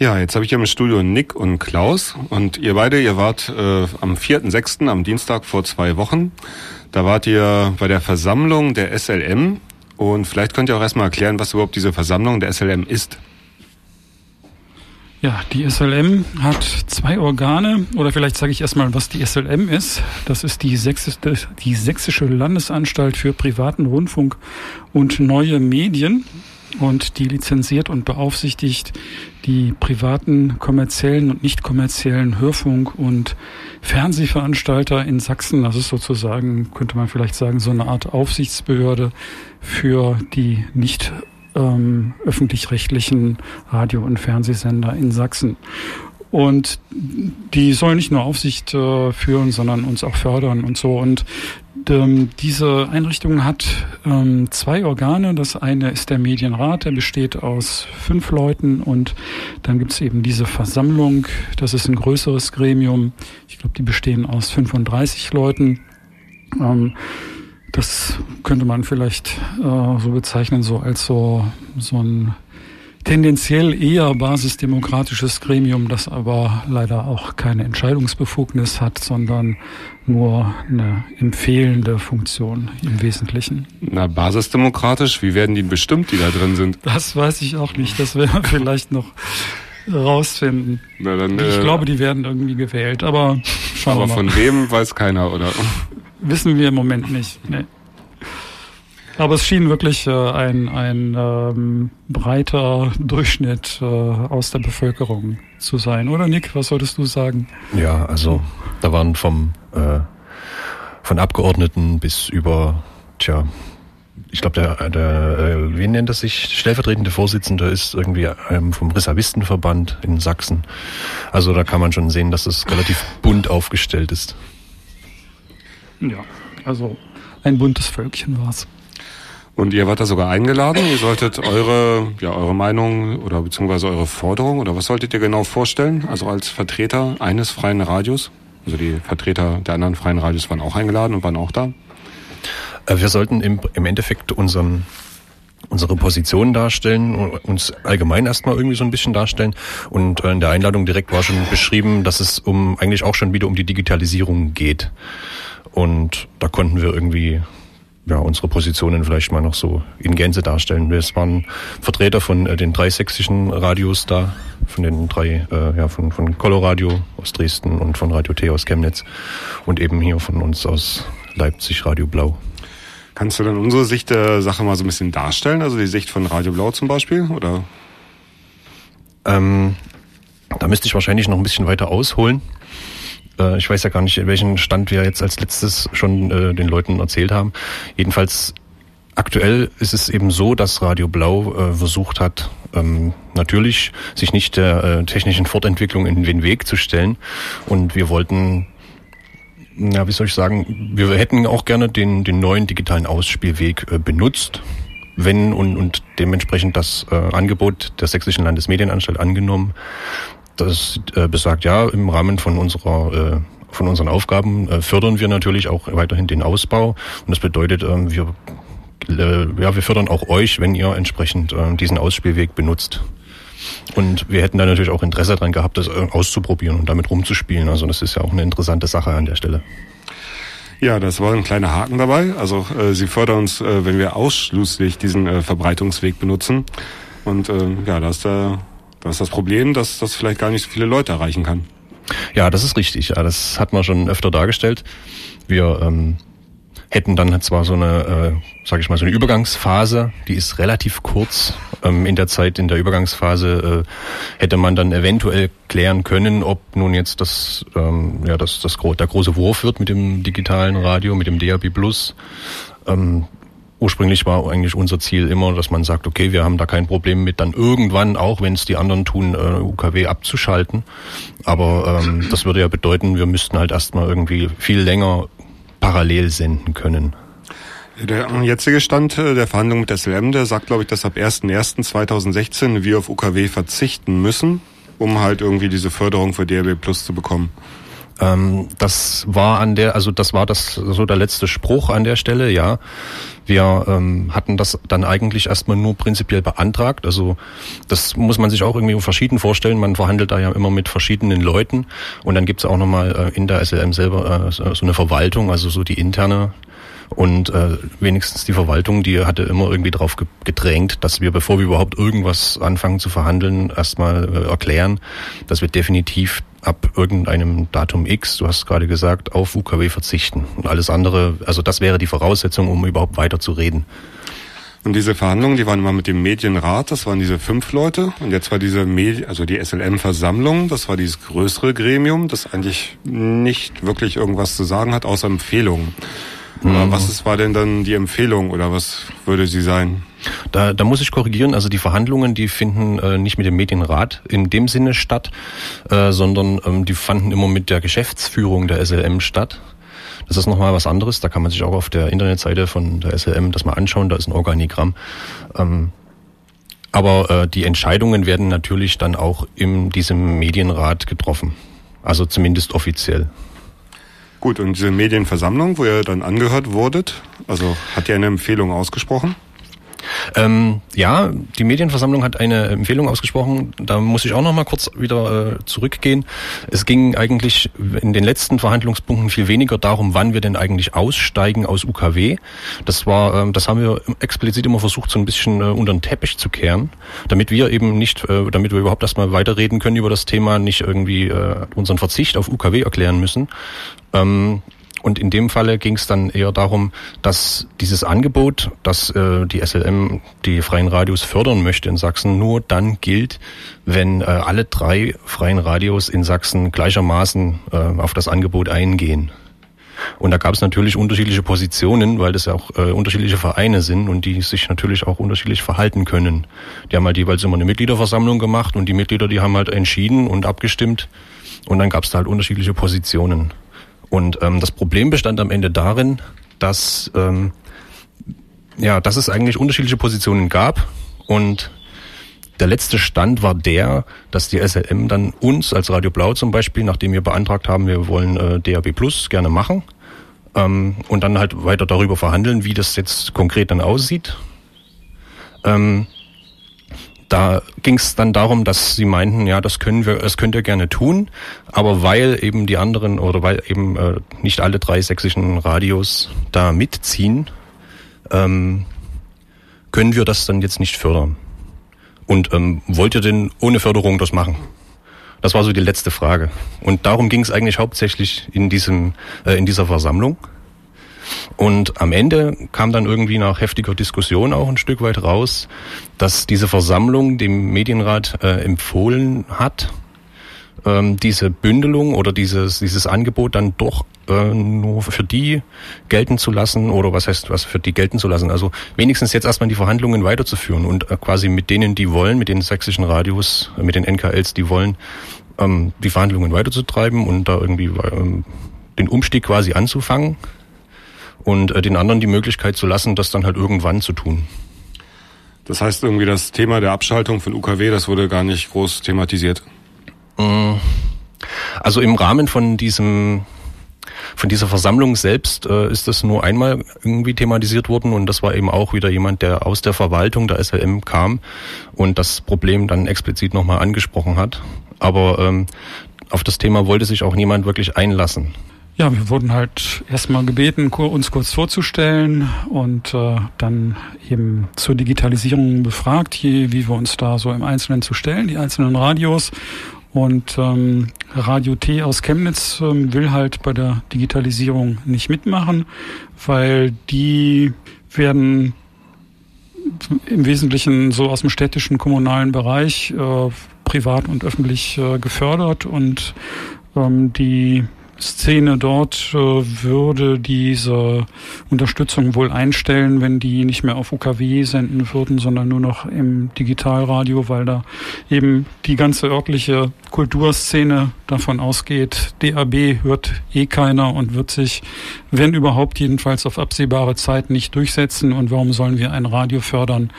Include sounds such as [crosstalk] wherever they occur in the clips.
Ja, jetzt habe ich hier im Studio Nick und Klaus und ihr beide, ihr wart äh, am 4.6., am Dienstag vor zwei Wochen. Da wart ihr bei der Versammlung der SLM und vielleicht könnt ihr auch erstmal erklären, was überhaupt diese Versammlung der SLM ist. Ja, die SLM hat zwei Organe, oder vielleicht sage ich erstmal, was die SLM ist. Das ist die, Sächsische, die Sächsische Landesanstalt für privaten Rundfunk und neue Medien und die lizenziert und beaufsichtigt die privaten kommerziellen und nicht kommerziellen Hörfunk- und Fernsehveranstalter in Sachsen. Das ist sozusagen, könnte man vielleicht sagen, so eine Art Aufsichtsbehörde für die nicht ähm, öffentlich-rechtlichen Radio- und Fernsehsender in Sachsen. Und die sollen nicht nur Aufsicht äh, führen, sondern uns auch fördern und so. Und ähm, diese Einrichtung hat ähm, zwei Organe. Das eine ist der Medienrat, der besteht aus fünf Leuten und dann gibt es eben diese Versammlung. Das ist ein größeres Gremium. Ich glaube, die bestehen aus 35 Leuten. Ähm, das könnte man vielleicht äh, so bezeichnen, so als so, so ein tendenziell eher basisdemokratisches Gremium, das aber leider auch keine Entscheidungsbefugnis hat, sondern nur eine empfehlende Funktion im Wesentlichen. Na, basisdemokratisch, wie werden die bestimmt, die da drin sind? Das weiß ich auch nicht. Das werden wir [laughs] vielleicht noch rausfinden. Na dann, ich äh, glaube, die werden irgendwie gewählt, aber schauen aber wir mal. von wem weiß keiner, oder? Wissen wir im Moment nicht. Nee. Aber es schien wirklich äh, ein, ein ähm, breiter Durchschnitt äh, aus der Bevölkerung zu sein. Oder Nick, was solltest du sagen? Ja, also da waren vom äh, von Abgeordneten bis über, tja, ich glaube, der, der äh, wie nennt das sich? Stellvertretende Vorsitzende ist irgendwie ähm, vom Reservistenverband in Sachsen. Also da kann man schon sehen, dass es relativ bunt aufgestellt ist. Ja, also ein buntes Völkchen war es. Und ihr wart da sogar eingeladen. Ihr solltet eure, ja, eure Meinung oder beziehungsweise eure Forderung oder was solltet ihr genau vorstellen? Also als Vertreter eines freien Radios? Also die Vertreter der anderen freien Radios waren auch eingeladen und waren auch da? Äh, wir sollten im, im Endeffekt unseren unsere Position darstellen, uns allgemein erstmal irgendwie so ein bisschen darstellen. Und äh, in der Einladung direkt war schon beschrieben, dass es um eigentlich auch schon wieder um die Digitalisierung geht. Und da konnten wir irgendwie ja, unsere Positionen vielleicht mal noch so in Gänze darstellen. Es waren Vertreter von äh, den drei sächsischen Radios da, von den drei, äh, ja, von, von Coloradio aus Dresden und von Radio T aus Chemnitz und eben hier von uns aus Leipzig Radio Blau. Kannst du dann unsere Sicht der Sache mal so ein bisschen darstellen? Also die Sicht von Radio Blau zum Beispiel, oder? Ähm, da müsste ich wahrscheinlich noch ein bisschen weiter ausholen. Äh, ich weiß ja gar nicht, in welchem Stand wir jetzt als letztes schon äh, den Leuten erzählt haben. Jedenfalls aktuell ist es eben so, dass Radio Blau äh, versucht hat, ähm, natürlich sich nicht der äh, technischen Fortentwicklung in den Weg zu stellen. Und wir wollten ja, wie soll ich sagen, wir hätten auch gerne den, den neuen digitalen Ausspielweg äh, benutzt, wenn und, und dementsprechend das äh, Angebot der Sächsischen Landesmedienanstalt angenommen, das äh, besagt, ja, im Rahmen von unserer äh, von unseren Aufgaben äh, fördern wir natürlich auch weiterhin den Ausbau. Und das bedeutet, äh, wir, ja, wir fördern auch euch, wenn ihr entsprechend diesen Ausspielweg benutzt. Und wir hätten da natürlich auch Interesse daran gehabt, das auszuprobieren und damit rumzuspielen. Also das ist ja auch eine interessante Sache an der Stelle. Ja, das war ein kleiner Haken dabei. Also äh, sie fördern uns, äh, wenn wir ausschließlich diesen äh, Verbreitungsweg benutzen. Und ja, da ist der das ist das Problem, dass das vielleicht gar nicht so viele Leute erreichen kann. Ja, das ist richtig. Ja, das hat man schon öfter dargestellt. Wir ähm, hätten dann zwar so eine, äh, sage ich mal, so eine Übergangsphase, die ist relativ kurz. Ähm, in der Zeit, in der Übergangsphase äh, hätte man dann eventuell klären können, ob nun jetzt das, ähm, ja, das, das der große Wurf wird mit dem digitalen Radio, mit dem DAB Plus. Ähm, ursprünglich war eigentlich unser Ziel immer, dass man sagt, okay, wir haben da kein Problem mit, dann irgendwann, auch wenn es die anderen tun, äh, UKW abzuschalten. Aber ähm, das würde ja bedeuten, wir müssten halt erstmal irgendwie viel länger parallel senden können. Der jetzige Stand äh, der Verhandlungen mit der SLM, der sagt, glaube ich, dass ab 1.1.2016 wir auf UKW verzichten müssen, um halt irgendwie diese Förderung für DRB Plus zu bekommen. Ähm, das war an der, also das war das so der letzte Spruch an der Stelle, ja. Wir ähm, hatten das dann eigentlich erstmal nur prinzipiell beantragt. Also das muss man sich auch irgendwie verschieden vorstellen. Man verhandelt da ja immer mit verschiedenen Leuten und dann gibt es auch nochmal äh, in der SLM selber äh, so eine Verwaltung, also so die interne und äh, wenigstens die Verwaltung, die hatte immer irgendwie darauf gedrängt, dass wir, bevor wir überhaupt irgendwas anfangen zu verhandeln, erstmal äh, erklären, dass wir definitiv ab irgendeinem Datum X, du hast gerade gesagt, auf UKW verzichten. Und alles andere, also das wäre die Voraussetzung, um überhaupt weiter zu reden. Und diese Verhandlungen, die waren immer mit dem Medienrat, das waren diese fünf Leute. Und jetzt war diese Medi also die SLM-Versammlung, das war dieses größere Gremium, das eigentlich nicht wirklich irgendwas zu sagen hat, außer Empfehlungen. Mhm. Was ist, war denn dann die Empfehlung oder was würde sie sein? Da, da muss ich korrigieren, also die Verhandlungen, die finden äh, nicht mit dem Medienrat in dem Sinne statt, äh, sondern ähm, die fanden immer mit der Geschäftsführung der SLM statt. Das ist nochmal was anderes, da kann man sich auch auf der Internetseite von der SLM das mal anschauen, da ist ein Organigramm. Ähm, aber äh, die Entscheidungen werden natürlich dann auch in diesem Medienrat getroffen. Also zumindest offiziell. Gut, und diese Medienversammlung, wo ihr dann angehört wurdet, also hat ihr eine Empfehlung ausgesprochen? Ähm, ja, die Medienversammlung hat eine Empfehlung ausgesprochen. Da muss ich auch noch mal kurz wieder äh, zurückgehen. Es ging eigentlich in den letzten Verhandlungspunkten viel weniger darum, wann wir denn eigentlich aussteigen aus UKW. Das war, ähm, das haben wir explizit immer versucht, so ein bisschen äh, unter den Teppich zu kehren, damit wir eben nicht, äh, damit wir überhaupt erstmal weiterreden können über das Thema, nicht irgendwie äh, unseren Verzicht auf UKW erklären müssen. Ähm, und in dem Falle ging es dann eher darum, dass dieses Angebot, das äh, die SLM, die freien Radios fördern möchte in Sachsen, nur dann gilt, wenn äh, alle drei freien Radios in Sachsen gleichermaßen äh, auf das Angebot eingehen. Und da gab es natürlich unterschiedliche Positionen, weil das ja auch äh, unterschiedliche Vereine sind und die sich natürlich auch unterschiedlich verhalten können. Die haben halt jeweils immer eine Mitgliederversammlung gemacht und die Mitglieder, die haben halt entschieden und abgestimmt und dann gab es da halt unterschiedliche Positionen. Und ähm, das Problem bestand am Ende darin, dass ähm, ja, dass es eigentlich unterschiedliche Positionen gab und der letzte Stand war der, dass die SLM dann uns als Radio Blau zum Beispiel, nachdem wir beantragt haben, wir wollen äh, DAB Plus gerne machen ähm, und dann halt weiter darüber verhandeln, wie das jetzt konkret dann aussieht. Ähm, da ging es dann darum, dass sie meinten, ja, das können wir, das könnt ihr gerne tun, aber weil eben die anderen oder weil eben äh, nicht alle drei sächsischen Radios da mitziehen, ähm, können wir das dann jetzt nicht fördern. Und ähm, wollt ihr denn ohne Förderung das machen? Das war so die letzte Frage. Und darum ging es eigentlich hauptsächlich in diesem äh, in dieser Versammlung. Und am Ende kam dann irgendwie nach heftiger Diskussion auch ein Stück weit raus, dass diese Versammlung dem Medienrat äh, empfohlen hat, ähm, diese Bündelung oder dieses, dieses Angebot dann doch äh, nur für die gelten zu lassen oder was heißt was für die gelten zu lassen. Also wenigstens jetzt erstmal die Verhandlungen weiterzuführen und äh, quasi mit denen, die wollen, mit den sächsischen Radios, äh, mit den NKLs, die wollen, ähm, die Verhandlungen weiterzutreiben und da irgendwie ähm, den Umstieg quasi anzufangen und äh, den anderen die Möglichkeit zu lassen, das dann halt irgendwann zu tun. Das heißt irgendwie das Thema der Abschaltung von UKW, das wurde gar nicht groß thematisiert. Mm. Also im Rahmen von diesem von dieser Versammlung selbst äh, ist das nur einmal irgendwie thematisiert worden und das war eben auch wieder jemand, der aus der Verwaltung der SLM kam und das Problem dann explizit nochmal angesprochen hat. Aber ähm, auf das Thema wollte sich auch niemand wirklich einlassen. Ja, wir wurden halt erstmal gebeten, uns kurz vorzustellen und äh, dann eben zur Digitalisierung befragt, wie, wie wir uns da so im Einzelnen zu stellen, die einzelnen Radios. Und ähm, Radio T aus Chemnitz ähm, will halt bei der Digitalisierung nicht mitmachen, weil die werden im Wesentlichen so aus dem städtischen kommunalen Bereich äh, privat und öffentlich äh, gefördert und ähm, die Szene dort äh, würde diese Unterstützung wohl einstellen, wenn die nicht mehr auf UKW senden würden, sondern nur noch im Digitalradio, weil da eben die ganze örtliche Kulturszene davon ausgeht, DAB hört eh keiner und wird sich, wenn überhaupt, jedenfalls auf absehbare Zeit nicht durchsetzen. Und warum sollen wir ein Radio fördern,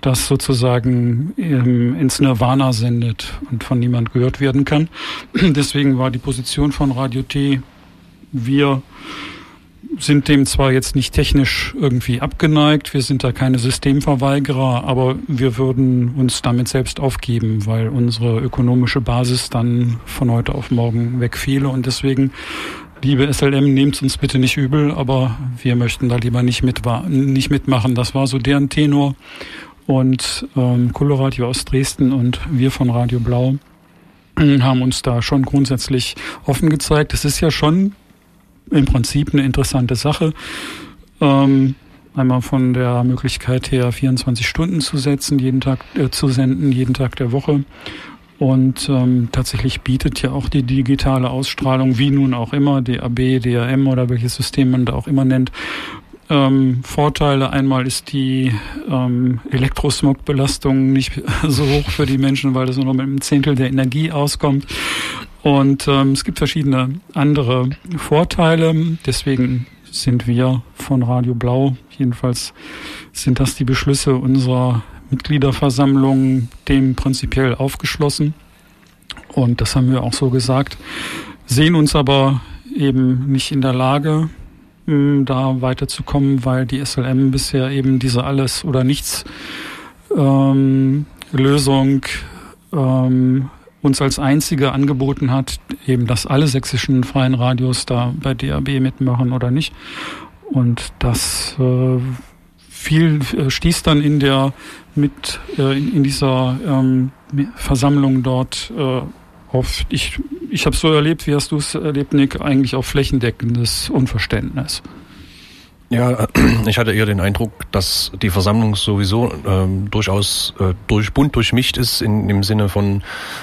das sozusagen ähm, ins Nirvana sendet und von niemand gehört werden kann. [clears throat] Deswegen war die Position von Radio T, wir sind dem zwar jetzt nicht technisch irgendwie abgeneigt, wir sind da keine Systemverweigerer, aber wir würden uns damit selbst aufgeben, weil unsere ökonomische Basis dann von heute auf morgen wegfiele und deswegen Liebe SLM, nehmt uns bitte nicht übel, aber wir möchten da lieber nicht, mit, nicht mitmachen. Das war so deren Tenor. Und ähm, Coloradio aus Dresden und wir von Radio Blau [clears throat] haben uns da schon grundsätzlich offen gezeigt. Es ist ja schon im Prinzip eine interessante Sache. Ähm, einmal von der Möglichkeit her, 24 Stunden zu setzen, jeden Tag äh, zu senden, jeden Tag der Woche. Und ähm, tatsächlich bietet ja auch die digitale Ausstrahlung, wie nun auch immer, DAB, DRM oder welches System man da auch immer nennt, ähm, Vorteile. Einmal ist die ähm, Elektrosmogbelastung nicht [laughs] so hoch für die Menschen, weil das nur noch mit einem Zehntel der Energie auskommt. Und ähm, es gibt verschiedene andere Vorteile. Deswegen sind wir von Radio Blau, jedenfalls sind das die Beschlüsse unserer Mitgliederversammlung, dem prinzipiell aufgeschlossen. Und das haben wir auch so gesagt, sehen uns aber eben nicht in der Lage, da weiterzukommen, weil die SLM bisher eben diese alles oder nichts ähm, Lösung ähm, uns als einzige angeboten hat, eben dass alle sächsischen freien Radios da bei DAB mitmachen oder nicht. Und das äh, viel äh, stieß dann in der mit äh, in, in, dieser ähm, Versammlung dort äh, auf ich ich habe so erlebt, wie hast du es erlebt, Nick, eigentlich auf flächendeckendes Unverständnis. Ja, [clears throat] ich hatte eher den Eindruck, dass die Versammlung sowieso ähm, durchaus äh, durch bunt durchmischt ist in im Sinne von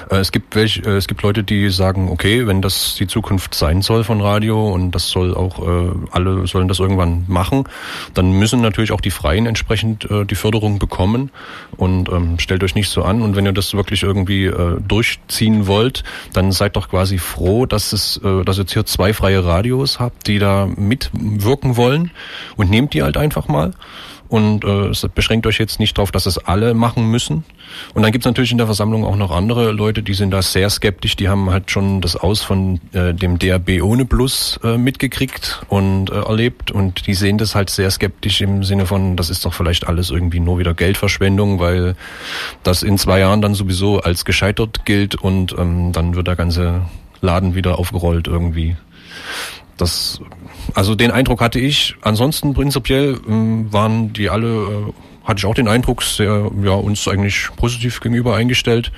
äh, es gibt welche, äh, es gibt Leute, die sagen, okay, wenn das die Zukunft sein soll von Radio und das soll auch äh, alle sollen das irgendwann machen, dann müssen natürlich auch die Freien entsprechend äh, die Förderung bekommen. Und ähm, stellt euch nicht so an. Und wenn ihr das wirklich irgendwie äh, durchziehen wollt, dann seid doch quasi froh, dass es äh, dass ihr jetzt hier zwei freie Radios habt, die da mitwirken wollen. Und nehmt die halt einfach mal. Und äh, es beschränkt euch jetzt nicht darauf, dass es alle machen müssen. Und dann gibt es natürlich in der Versammlung auch noch andere Leute, die sind da sehr skeptisch. Die haben halt schon das Aus von äh, dem DAB ohne Plus äh, mitgekriegt und äh, erlebt. Und die sehen das halt sehr skeptisch im Sinne von, das ist doch vielleicht alles irgendwie nur wieder Geldverschwendung, weil das in zwei Jahren dann sowieso als gescheitert gilt und ähm, dann wird der ganze Laden wieder aufgerollt irgendwie. Das, also den Eindruck hatte ich. Ansonsten prinzipiell ähm, waren die alle, äh, hatte ich auch den Eindruck, sehr, ja, uns eigentlich positiv gegenüber eingestellt.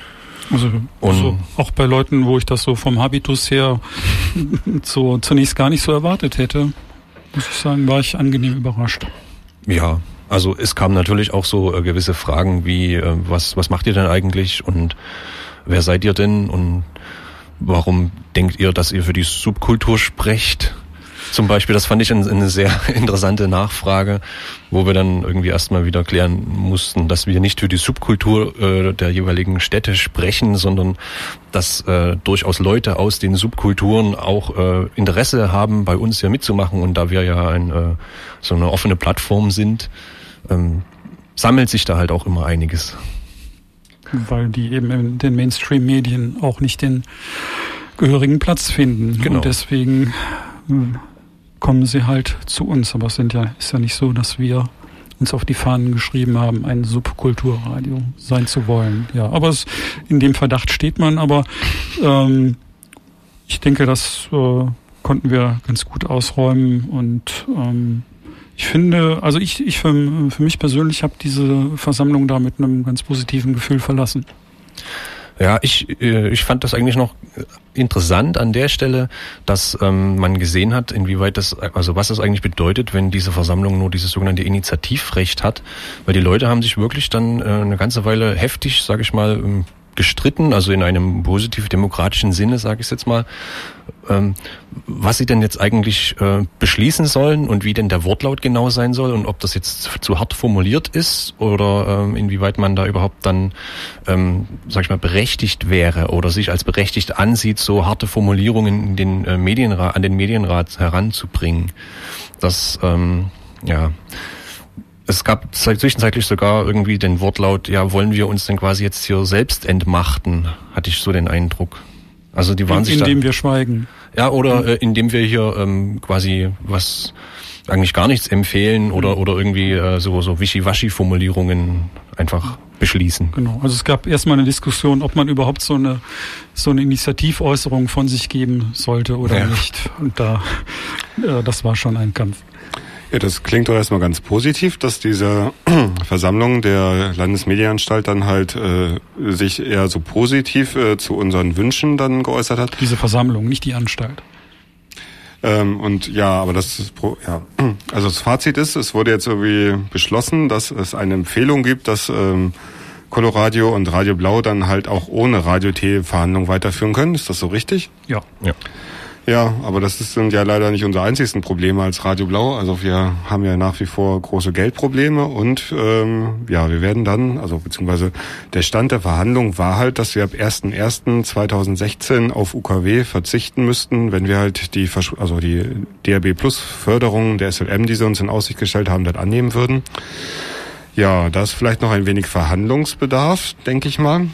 Also, also auch bei Leuten, wo ich das so vom Habitus her [laughs] so zunächst gar nicht so erwartet hätte, muss ich sagen, war ich angenehm überrascht. Ja, also es kamen natürlich auch so äh, gewisse Fragen wie, äh, was, was macht ihr denn eigentlich und wer seid ihr denn und Warum denkt ihr, dass ihr für die Subkultur sprecht? Zum Beispiel, das fand ich eine sehr [laughs] interessante Nachfrage, wo wir dann irgendwie erstmal wieder klären mussten, dass wir nicht für die Subkultur äh, der jeweiligen Städte sprechen, sondern dass äh, durchaus Leute aus den Subkulturen auch äh, Interesse haben, bei uns hier mitzumachen. Und da wir ja ein, so eine offene Plattform sind, ähm, sammelt sich da halt auch immer einiges weil die eben in den Mainstream-Medien auch nicht den gehörigen Platz finden. Genau. Und deswegen hm, kommen sie halt zu uns. Aber es sind ja, ist ja nicht so, dass wir uns auf die Fahnen geschrieben haben, ein Subkulturradio sein zu wollen. Ja, aber es, in dem Verdacht steht man. Aber ähm, ich denke, das äh, konnten wir ganz gut ausräumen und ähm, ich finde, also ich, ich für, für mich persönlich habe diese Versammlung da mit einem ganz positiven Gefühl verlassen. Ja, ich, äh, ich fand das eigentlich noch interessant an der Stelle, dass ähm, man gesehen hat, inwieweit das, also was das eigentlich bedeutet, wenn diese Versammlung nur dieses sogenannte Initiativrecht hat, weil die Leute haben sich wirklich dann äh, eine ganze Weile heftig, sage ich mal, ähm, gestritten, also in einem positiv demokratischen Sinne, sage ich jetzt mal, ähm, was sie denn jetzt eigentlich äh, beschließen sollen und wie denn der Wortlaut genau sein soll und ob das jetzt zu hart formuliert ist oder ähm, inwieweit man da überhaupt dann, ähm, sag ich mal, berechtigt wäre oder sich als berechtigt ansieht, so harte Formulierungen in den äh, Medienrat, an den Medienrat heranzubringen. Das, ähm, ja, es gab zwischenzeitlich sogar irgendwie den Wortlaut, ja, wollen wir uns denn quasi jetzt hier selbst entmachten, hatte ich so den Eindruck. Also die waren in, sich Indem da, wir schweigen. Ja, oder äh, indem wir hier ähm, quasi was eigentlich gar nichts empfehlen oder oder irgendwie äh, so so Wischiwaschi-Formulierungen einfach beschließen. Genau. Also es gab erstmal eine Diskussion, ob man überhaupt so eine so eine Initiativäußerung von sich geben sollte oder Ja. nicht. Und da äh, das war schon ein Kampf. Ja, das klingt doch erstmal ganz positiv, dass diese [clears throat] Versammlung der Landesmedienanstalt dann halt äh, sich eher so positiv äh, zu unseren Wünschen dann geäußert hat. Diese Versammlung, nicht die Anstalt. Ähm, und ja, aber das ist pro, ja, [clears throat] also das Fazit ist, es wurde jetzt irgendwie beschlossen, dass es eine Empfehlung gibt, dass ähm, Coloradio und Radio Blau dann halt auch ohne Radio-T-Verhandlungen weiterführen können. Ist das so richtig? Ja. Ja. Ja, aber das sind ja leider nicht unsere einzigsten Probleme als Radio Blau. Also wir haben ja nach wie vor große Geldprobleme und ähm, ja, wir werden dann, also beziehungsweise der Stand der Verhandlung war halt, dass wir ab 1.1.2016 auf UKW verzichten müssten, wenn wir halt die Versch- also die DRB Plus Förderung der SLM, die sie uns in Aussicht gestellt haben, dann annehmen würden. Ja, da ist vielleicht noch ein wenig Verhandlungsbedarf, denke ich mal.